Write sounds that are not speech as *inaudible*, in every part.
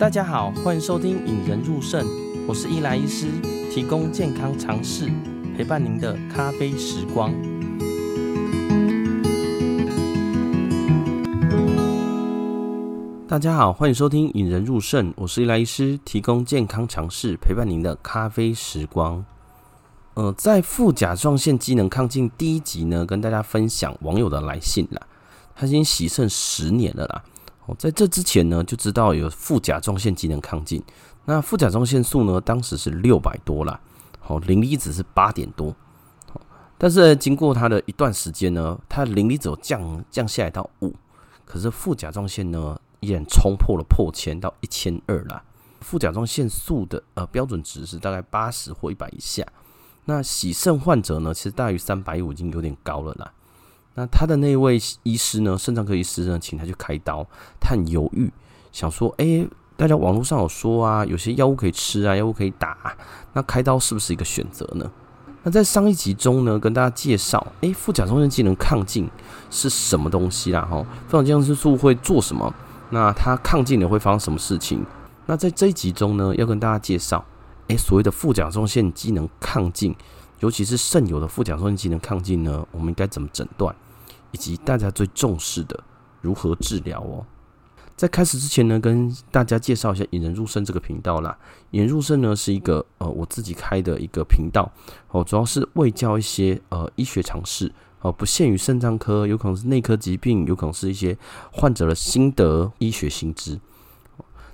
大家好，欢迎收听《引人入胜》，我是伊莱医师，提供健康常识，陪伴您的咖啡时光。大家好，欢迎收听《引人入胜》，我是伊莱医师，提供健康常识，陪伴您的咖啡时光。呃，在副甲状腺机能亢进第一集呢，跟大家分享网友的来信啦，他已经洗肾十年了啦。在这之前呢，就知道有副甲状腺机能亢进。那副甲状腺素呢，当时是六百多啦，好，磷离子是八点多。但是经过它的一段时间呢，它的磷离子有降降下来到五，可是副甲状腺呢，依然冲破了破千到一千二啦。副甲状腺素的呃标准值是大概八十或一百以下。那洗肾患者呢，其实大于三百五已经有点高了啦。那他的那位医师呢，肾脏科医师呢，请他去开刀，他很犹豫，想说：哎、大家网络上有说啊，有些药物可以吃啊，药物可以打，那开刀是不是一个选择呢？那在上一集中呢，跟大家介绍，哎、欸，副甲状腺机能亢进是什么东西啦？哈，副甲状腺素会做什么？那它亢进了会发生什么事情？那在这一集中呢，要跟大家介绍，哎、所谓的副甲状腺机能亢进。尤其是肾友的副甲状腺机能亢进呢，我们应该怎么诊断，以及大家最重视的如何治疗哦。在开始之前呢，跟大家介绍一下引人入肾这个频道啦。引人入肾呢是一个呃我自己开的一个频道哦，主要是为教一些呃医学常识哦，不限于肾脏科，有可能是内科疾病，有可能是一些患者的心得、医学新知。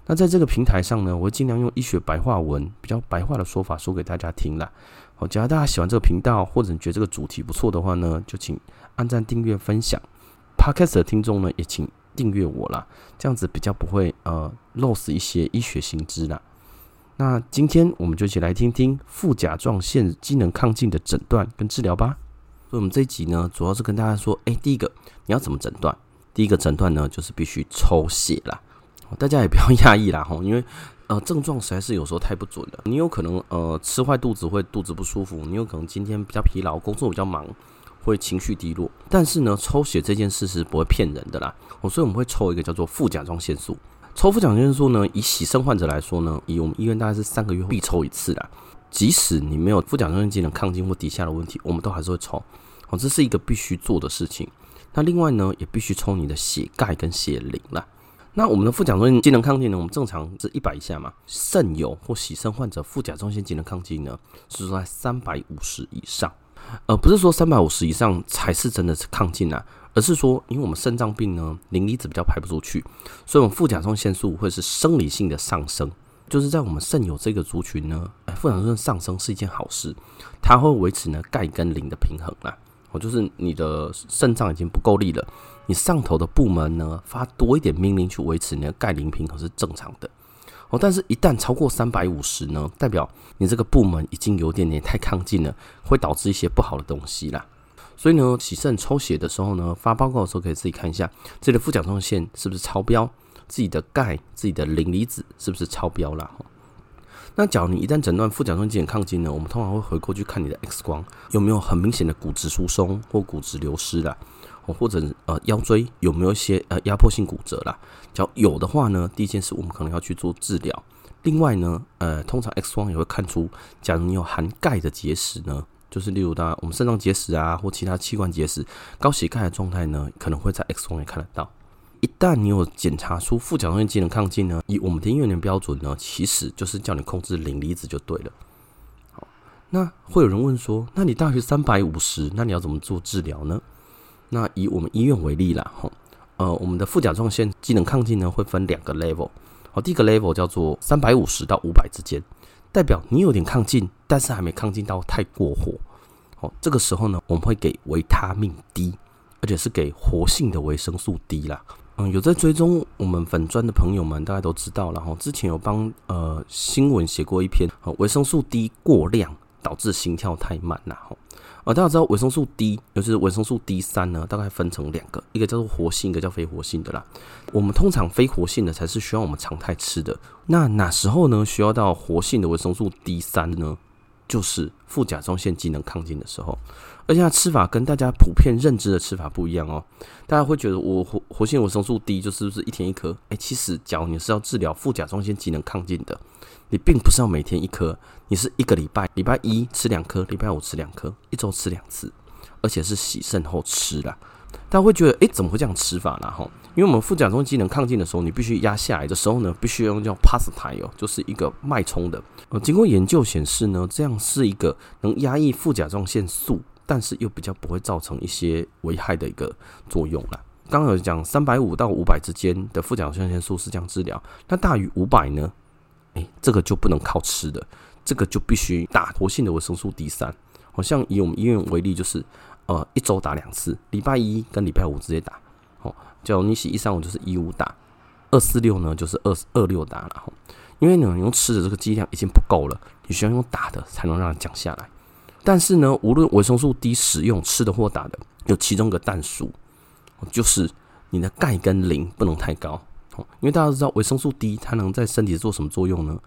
那在这个平台上呢，我会尽量用医学白话文，比较白话的说法说给大家听啦。好，假如大家喜欢这个频道，或者你觉得这个主题不错的话呢，就请按赞、订阅、分享。Podcast 的听众呢，也请订阅我啦，这样子比较不会呃漏失一些医学新知啦。那今天我们就一起来听听副甲状腺机能亢进的诊断跟治疗吧。所以，我们这一集呢，主要是跟大家说，哎，第一个你要怎么诊断？第一个诊断呢，就是必须抽血啦。大家也不要 *laughs* 讶异啦，吼，因为呃症状实在是有时候太不准了。你有可能呃吃坏肚子会肚子不舒服，你有可能今天比较疲劳，工作比较忙，会情绪低落。但是呢，抽血这件事是不会骗人的啦。哦，所以我们会抽一个叫做副甲状腺素。抽副甲状腺素呢，以洗肾患者来说呢，以我们医院大概是三个月必抽一次啦。即使你没有副甲状腺机能亢进或低下的问题，我们都还是会抽。哦，这是一个必须做的事情。那另外呢，也必须抽你的血钙跟血磷啦。那我们的副甲状腺机能亢进呢？我们正常是一百以下嘛。肾友或洗肾患者副甲状腺机能亢进呢，是说在三百五十以上。呃，不是说三百五十以上才是真的是亢进啊，而是说，因为我们肾脏病呢，磷离子比较排不出去，所以我们副甲状腺素会是生理性的上升。就是在我们肾友这个族群呢，副甲状腺上升是一件好事，它会维持呢钙跟磷的平衡啊。我就是你的肾脏已经不够力了。你上头的部门呢，发多一点命令去维持你的钙磷平衡是正常的哦。但是，一旦超过三百五十呢，代表你这个部门已经有点点太亢进了，会导致一些不好的东西啦。所以呢，洗肾抽血的时候呢，发报告的时候可以自己看一下自己的副甲状腺是不是超标，自己的钙、自己的磷离子是不是超标啦。那假如你一旦诊断副甲状腺机能亢进呢，我们通常会回过去看你的 X 光有没有很明显的骨质疏松或骨质流失啦。或者呃腰椎有没有一些呃压迫性骨折啦？只要有的话呢，第一件事我们可能要去做治疗。另外呢，呃，通常 X 光也会看出，假如你有含钙的结石呢，就是例如的我们肾脏结石啊，或其他器官结石，高血钙的状态呢，可能会在 X 光也看得到。一旦你有检查出副甲状腺机能亢进呢，以我们的医院的标准呢，其实就是叫你控制磷离子就对了。好，那会有人问说，那你大约三百五十，那你要怎么做治疗呢？那以我们医院为例啦，吼，呃，我们的副甲状腺机能亢进呢，会分两个 level，好，第一个 level 叫做三百五十到五百之间，代表你有点亢进，但是还没亢进到太过火，好，这个时候呢，我们会给维他命 D，而且是给活性的维生素 D 啦，嗯，有在追踪我们粉专的朋友们，大家都知道了，哈，之前有帮呃新闻写过一篇，维生素 D 过量导致心跳太慢啦，吼。啊，大家知道维生素 D，尤其是维生素 D 三呢，大概分成两个，一个叫做活性，一个叫非活性的啦。我们通常非活性的才是需要我们常态吃的。那哪时候呢？需要到活性的维生素 D 三呢？就是副甲状腺机能亢进的时候。而且它吃法跟大家普遍认知的吃法不一样哦。大家会觉得我活活性维生素 D 就是不是一天一颗？哎、其实假如你是要治疗副甲状腺机能亢进的，你并不是要每天一颗，你是一个礼拜，礼拜一吃两颗，礼拜五吃两颗，一周吃两次，而且是洗肾后吃啦。大家会觉得，哎、怎么会这样吃法呢？哈，因为我们副甲状腺机能亢进的时候，你必须压下来的时候呢，必须要用叫 p a s t i m e 就是一个脉冲的。呃，经过研究显示呢，这样是一个能压抑副甲状腺素。但是又比较不会造成一些危害的一个作用了。刚刚有讲三百五到五百之间的副甲状腺素是这样治疗，那大于五百呢？诶、欸，这个就不能靠吃的，这个就必须打活性的维生素 D 三。好像以我们医院为例，就是呃一周打两次，礼拜一跟礼拜五直接打。哦，叫你洗一三五就是一五打，二四六呢就是二二六打了哈。因为呢你用吃的这个剂量已经不够了，你需要用打的才能让它降下来。但是呢，无论维生素 D 使用吃的或打的，有其中一个但书，就是你的钙跟磷不能太高哦。因为大家都知道维生素 D 它能在身体做什么作用呢？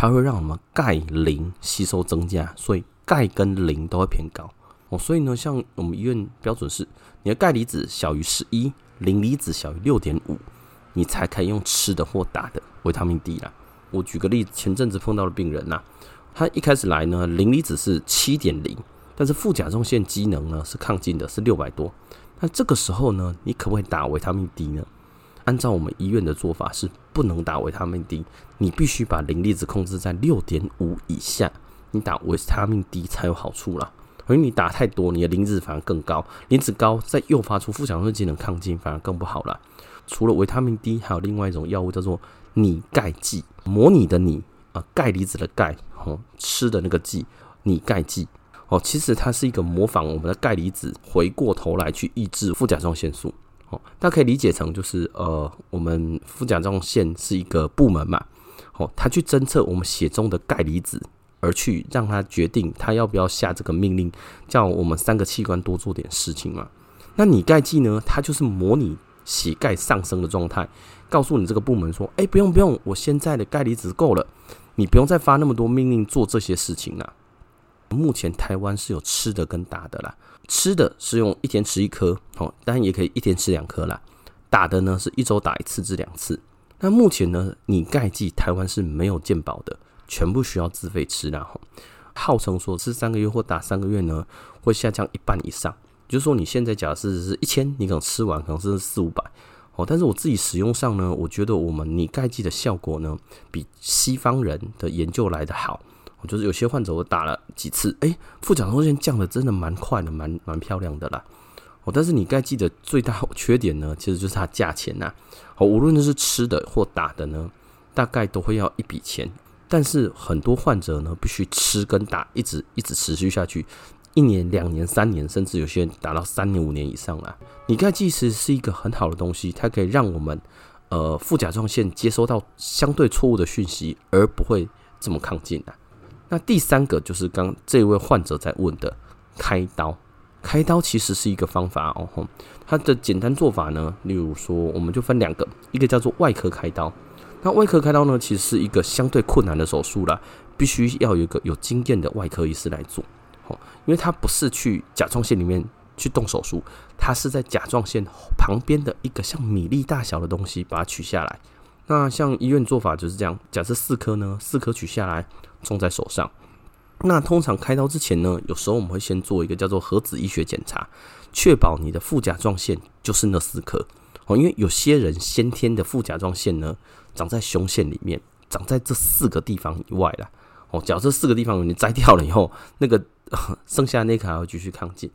它会让我们钙磷吸收增加，所以钙跟磷都会偏高哦。所以呢，像我们医院标准是，你的钙离子小于十一，磷离子小于六点五，你才可以用吃的或打的维他命 D 啦。我举个例子，前阵子碰到的病人呐。他一开始来呢，磷离子是七点零，但是副甲状腺机能呢是亢进的，是六百多。那这个时候呢，你可不可以打维他命 D 呢？按照我们医院的做法是不能打维他命 D，你必须把磷离子控制在六点五以下，你打维他命 D 才有好处啦。因为你打太多，你的磷脂反而更高，磷脂高再诱发出副甲状腺机能亢进，反而更不好了。除了维他命 D，还有另外一种药物叫做拟钙剂，模拟的拟啊，钙离子的钙。哦，吃的那个剂，拟钙剂哦，其实它是一个模仿我们的钙离子，回过头来去抑制副甲状腺素。哦，大家可以理解成就是呃，我们副甲状腺是一个部门嘛，哦，它去侦测我们血中的钙离子，而去让它决定它要不要下这个命令，叫我们三个器官多做点事情嘛。那拟钙剂呢，它就是模拟血钙上升的状态，告诉你这个部门说，哎、不用不用，我现在的钙离子够了。你不用再发那么多命令做这些事情了。目前台湾是有吃的跟打的啦，吃的是用一天吃一颗，哦，当然也可以一天吃两颗啦。打的呢是一周打一次至两次。那目前呢，你钙剂台湾是没有健保的，全部需要自费吃啦。号称说吃三个月或打三个月呢，会下降一半以上。就是说你现在假设是一千，你可能吃完可能是四五百。哦，但是我自己使用上呢，我觉得我们拟钙剂的效果呢，比西方人的研究来得好。我就是有些患者我打了几次，哎、欸，副甲状腺降的真的蛮快的，蛮蛮漂亮的啦。哦，但是你钙剂的最大缺点呢，其实就是它价钱呐。哦，无论是吃的或打的呢，大概都会要一笔钱。但是很多患者呢，必须吃跟打，一直一直持续下去。一年、两年、三年，甚至有些人打到三年、五年以上了。拟钙剂其实是一个很好的东西，它可以让我们呃副甲状腺接收到相对错误的讯息，而不会这么亢进啊。那第三个就是刚这位患者在问的开刀，开刀其实是一个方法哦。它的简单做法呢，例如说，我们就分两个，一个叫做外科开刀。那外科开刀呢，其实是一个相对困难的手术啦，必须要有一个有经验的外科医师来做哦。因为它不是去甲状腺里面去动手术，它是在甲状腺旁边的一个像米粒大小的东西把它取下来。那像医院做法就是这样，假设四颗呢，四颗取下来种在手上。那通常开刀之前呢，有时候我们会先做一个叫做核子医学检查，确保你的副甲状腺就是那四颗哦。因为有些人先天的副甲状腺呢长在胸腺里面，长在这四个地方以外了哦。假设四个地方你摘掉了以后，那个。剩下的那颗还会继续亢进，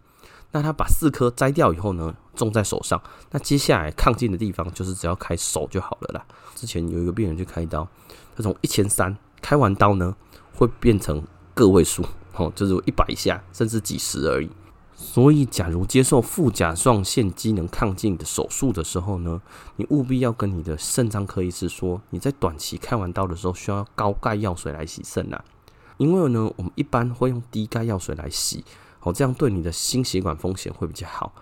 那他把四颗摘掉以后呢，种在手上，那接下来抗进的地方就是只要开手就好了啦。之前有一个病人去开刀，他从一千三开完刀呢，会变成个位数，哦，就是一百下，甚至几十而已。所以，假如接受副甲状腺机能亢进的手术的时候呢，你务必要跟你的肾脏科医师说，你在短期开完刀的时候需要高钙药水来洗肾呐。因为呢，我们一般会用低钙药水来洗，哦，这样对你的心血管风险会比较好。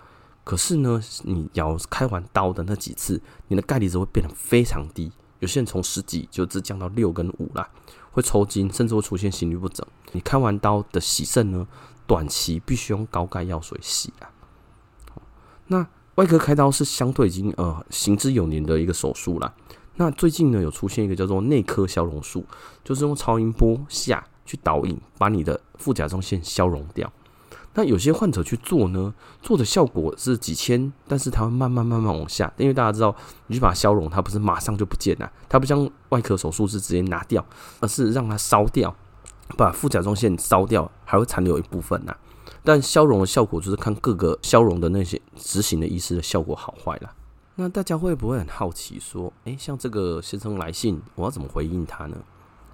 可是呢，你要开完刀的那几次，你的钙离子会变得非常低，有些人从十几就只降到六跟五啦，会抽筋，甚至会出现心律不整。你开完刀的洗肾呢，短期必须用高钙药水洗啊。那外科开刀是相对已经呃行之有年的一个手术了。那最近呢，有出现一个叫做内科消融术，就是用超音波下去导引，把你的副甲状腺消融掉。那有些患者去做呢，做的效果是几千，但是它会慢慢慢慢往下，因为大家知道，你去把它消融，它不是马上就不见了，它不像外科手术是直接拿掉，而是让它烧掉，把副甲状腺烧掉，还会残留一部分呐。但消融的效果就是看各个消融的那些执行的医师的效果好坏了。那大家会不会很好奇说，诶，像这个先生来信，我要怎么回应他呢？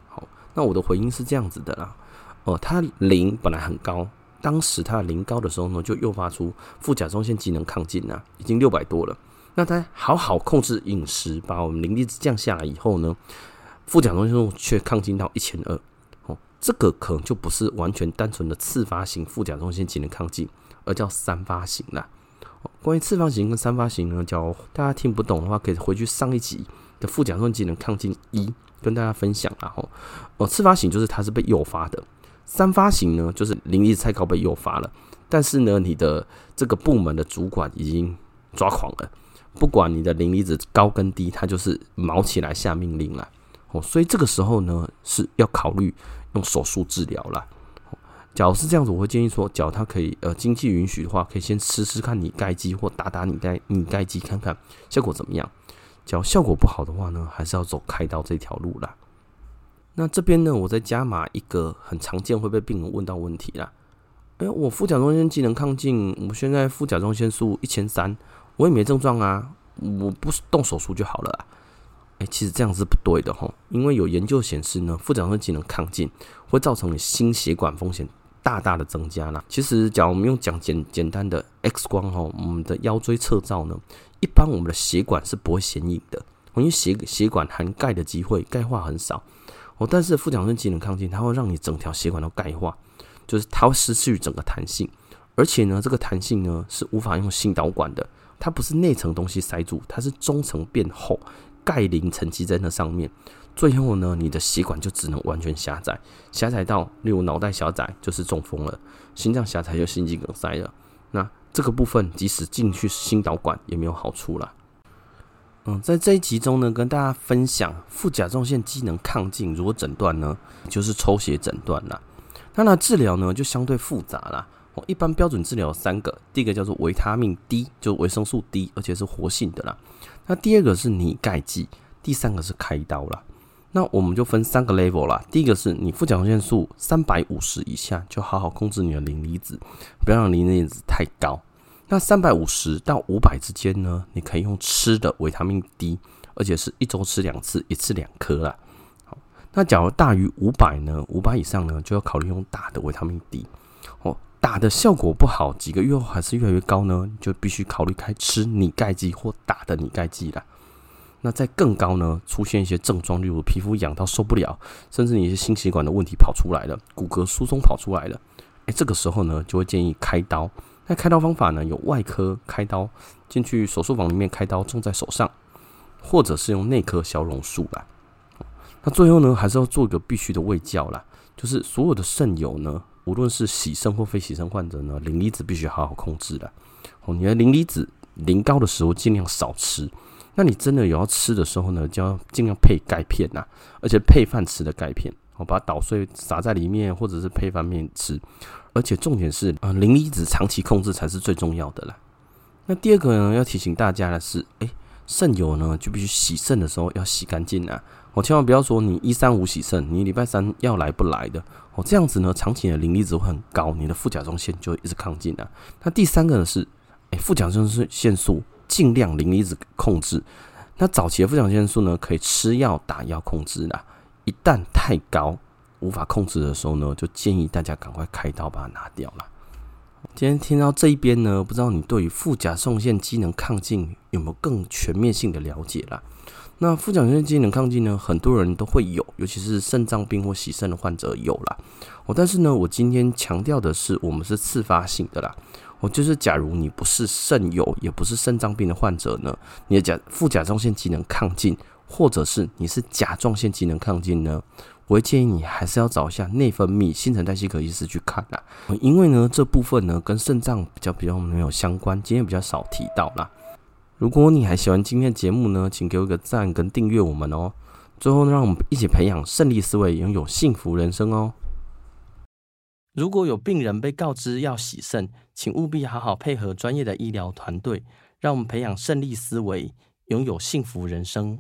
好，那我的回应是这样子的啦，哦，他零本来很高。当时他的磷高的时候呢，就诱发出副甲状腺机能亢进呐，已经六百多了。那他好好控制饮食，把我们磷离子降下来以后呢，副甲状腺素却亢进到一千二。哦，这个可能就不是完全单纯的次发型副甲状腺机能亢进，而叫三发型啦。关于次发型跟三发型呢，叫大家听不懂的话，可以回去上一集的副甲状腺机能亢进一跟大家分享然后，哦，次发型就是它是被诱发的。三发型呢，就是磷离子太高被诱发了，但是呢，你的这个部门的主管已经抓狂了，不管你的磷离子高跟低，他就是卯起来下命令了。哦，所以这个时候呢，是要考虑用手术治疗了。假如是这样子，我会建议说，假如他可以呃经济允许的话，可以先吃吃看你钙剂或打打你钙你钙剂，看看效果怎么样。假如效果不好的话呢，还是要走开刀这条路啦。那这边呢，我再加码一个很常见会被病人问到问题啦。哎，我副甲状腺机能亢进，我现在副甲状腺素一千三，我也没症状啊，我不动手术就好了啊。哎，其实这样是不对的吼，因为有研究显示呢，副甲状腺机能亢进会造成你心血管风险大大的增加啦。其实，假如我们用讲简简单的 X 光吼，我们的腰椎侧照呢，一般我们的血管是不会显影的，因为血血管含钙的机会，钙化很少。哦，但是副甲状腺能亢进，它会让你整条血管都钙化，就是它会失去整个弹性，而且呢，这个弹性呢是无法用心导管的，它不是内层东西塞住，它是中层变厚，钙磷沉积在那上面，最后呢，你的血管就只能完全狭窄，狭窄到例如脑袋狭窄就是中风了，心脏狭窄就心肌梗塞了，那这个部分即使进去心导管也没有好处了。嗯，在这一集中呢，跟大家分享副甲状腺机能亢进如何诊断呢？就是抽血诊断啦。那那治疗呢就相对复杂啦。我，一般标准治疗三个，第一个叫做维他命 D，就维生素 D，而且是活性的啦。那第二个是拟钙剂，第三个是开刀啦。那我们就分三个 level 啦。第一个是你副甲状腺素三百五十以下，就好好控制你的磷离子，不要让磷离子太高。那三百五十到五百之间呢，你可以用吃的维他命 D，而且是一周吃两次，一次两颗啦。好，那假如大于五百呢，五百以上呢，就要考虑用打的维他命 D。哦，打的效果不好，几个月后还是越来越高呢，就必须考虑开吃拟钙剂或打的拟钙剂了。那在更高呢，出现一些症状，例如皮肤痒到受不了，甚至你一些心血管的问题跑出来了，骨骼疏松跑出来了，哎，这个时候呢，就会建议开刀。那开刀方法呢？有外科开刀进去手术房里面开刀种在手上，或者是用内科消融术啦。那最后呢，还是要做一个必须的卫教啦，就是所有的肾友呢，无论是洗肾或非洗肾患者呢，磷离子必须好好控制的。哦，你的磷离子磷高的时候尽量少吃。那你真的有要吃的时候呢，就要尽量配钙片呐，而且配饭吃的钙片。我把它捣碎撒在里面，或者是配饭面吃。而且重点是，啊，磷离子长期控制才是最重要的啦。那第二个呢，要提醒大家的是，哎，肾友呢就必须洗肾的时候要洗干净啊。我千万不要说你一三五洗肾，你礼拜三要来不来的。哦，这样子呢，长期的磷离子会很高，你的副甲状腺就一直亢进啊。那第三个呢是，哎，副甲状腺素尽量磷离子控制。那早期的副甲状腺素呢，可以吃药打药控制啦。一旦太高，无法控制的时候呢，就建议大家赶快开刀把它拿掉了。今天听到这一边呢，不知道你对于副甲状腺机能亢进有没有更全面性的了解啦？那副甲状腺机能亢进呢，很多人都会有，尤其是肾脏病或洗肾的患者有啦。哦，但是呢，我今天强调的是，我们是次发性的啦。哦，就是假如你不是肾友，也不是肾脏病的患者呢，你的甲副甲状腺机能亢进，或者是你是甲状腺机能亢进呢？我会建议你还是要找一下内分泌新陈代谢科医师去看啦，因为呢这部分呢跟肾脏比较比较没有相关，今天比较少提到啦。如果你还喜欢今天的节目呢，请给我一个赞跟订阅我们哦。最后，让我们一起培养胜利思维，拥有幸福人生哦。如果有病人被告知要洗肾，请务必好好配合专业的医疗团队，让我们培养胜利思维，拥有幸福人生。